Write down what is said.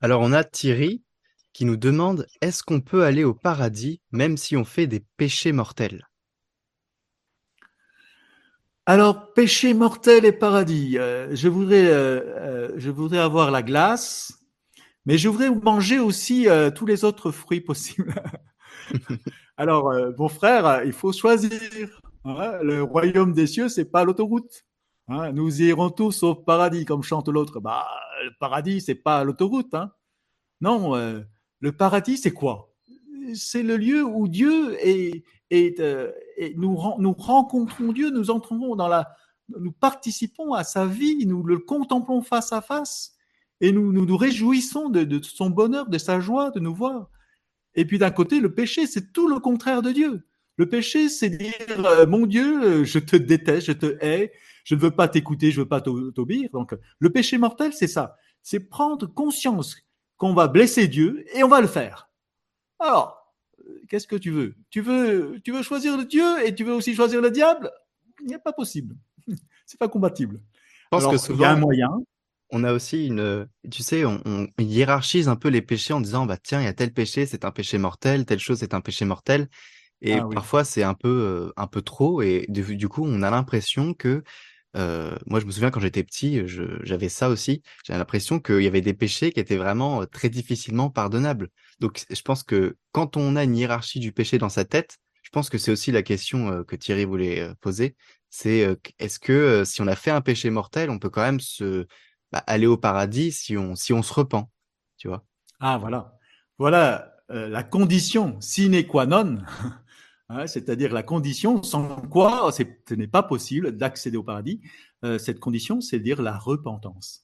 Alors on a Thierry qui nous demande est-ce qu'on peut aller au paradis même si on fait des péchés mortels? Alors péché mortel et paradis. Euh, je voudrais, euh, euh, je voudrais avoir la glace, mais je voudrais manger aussi tous les autres fruits possibles. Alors mon frère, il faut choisir. Hein. le royaume des cieux, c'est pas l'autoroute. Hein. nous irons tous au paradis, comme chante l'autre. Bah, le paradis, c'est pas l'autoroute. Hein. Non, euh, le paradis, c'est quoi? C'est le lieu où Dieu est, euh, nous, rencontrons Dieu, nous entrons dans la, nous participons à sa vie, nous le contemplons face à face et nous nous, réjouissons de, son bonheur, de sa joie de nous voir. Et puis d'un côté, le péché, c'est tout le contraire de Dieu. Le péché, c'est dire, euh, mon Dieu, je te déteste, je te hais, je ne veux pas t'écouter, je ne veux pas t'obéir. Donc, le péché mortel, c'est ça. C'est prendre conscience qu'on va blesser Dieu et on va le faire. Alors, qu'est-ce que tu veux? Tu veux, tu veux choisir le Dieu et tu veux aussi choisir le diable? Il n'est pas possible. c'est pas compatible. Je pense que souvent, il y a un moyen. On a aussi une, tu sais, on, hiérarchise un peu les péchés en disant, bah tiens, il y a tel péché, c'est un péché mortel, telle chose, c'est un péché mortel. Et ah parfois, c'est un peu, un peu trop. Et du, coup, on a l'impression que euh, moi, je me souviens quand j'étais petit, j'avais ça aussi. J'avais l'impression qu'il y avait des péchés qui étaient vraiment très difficilement pardonnables. Donc, je pense que quand on a une hiérarchie du péché dans sa tête, je pense que c'est aussi la question que Thierry voulait poser. C'est est-ce que si on a fait un péché mortel, on peut quand même se bah, aller au paradis si on si on se repent, tu vois? Ah voilà, voilà la condition sine qua non Hein, c'est-à-dire la condition sans quoi ce n'est pas possible d'accéder au paradis. Euh, cette condition, c'est dire la repentance.